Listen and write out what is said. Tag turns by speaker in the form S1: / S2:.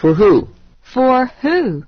S1: For who?
S2: For who?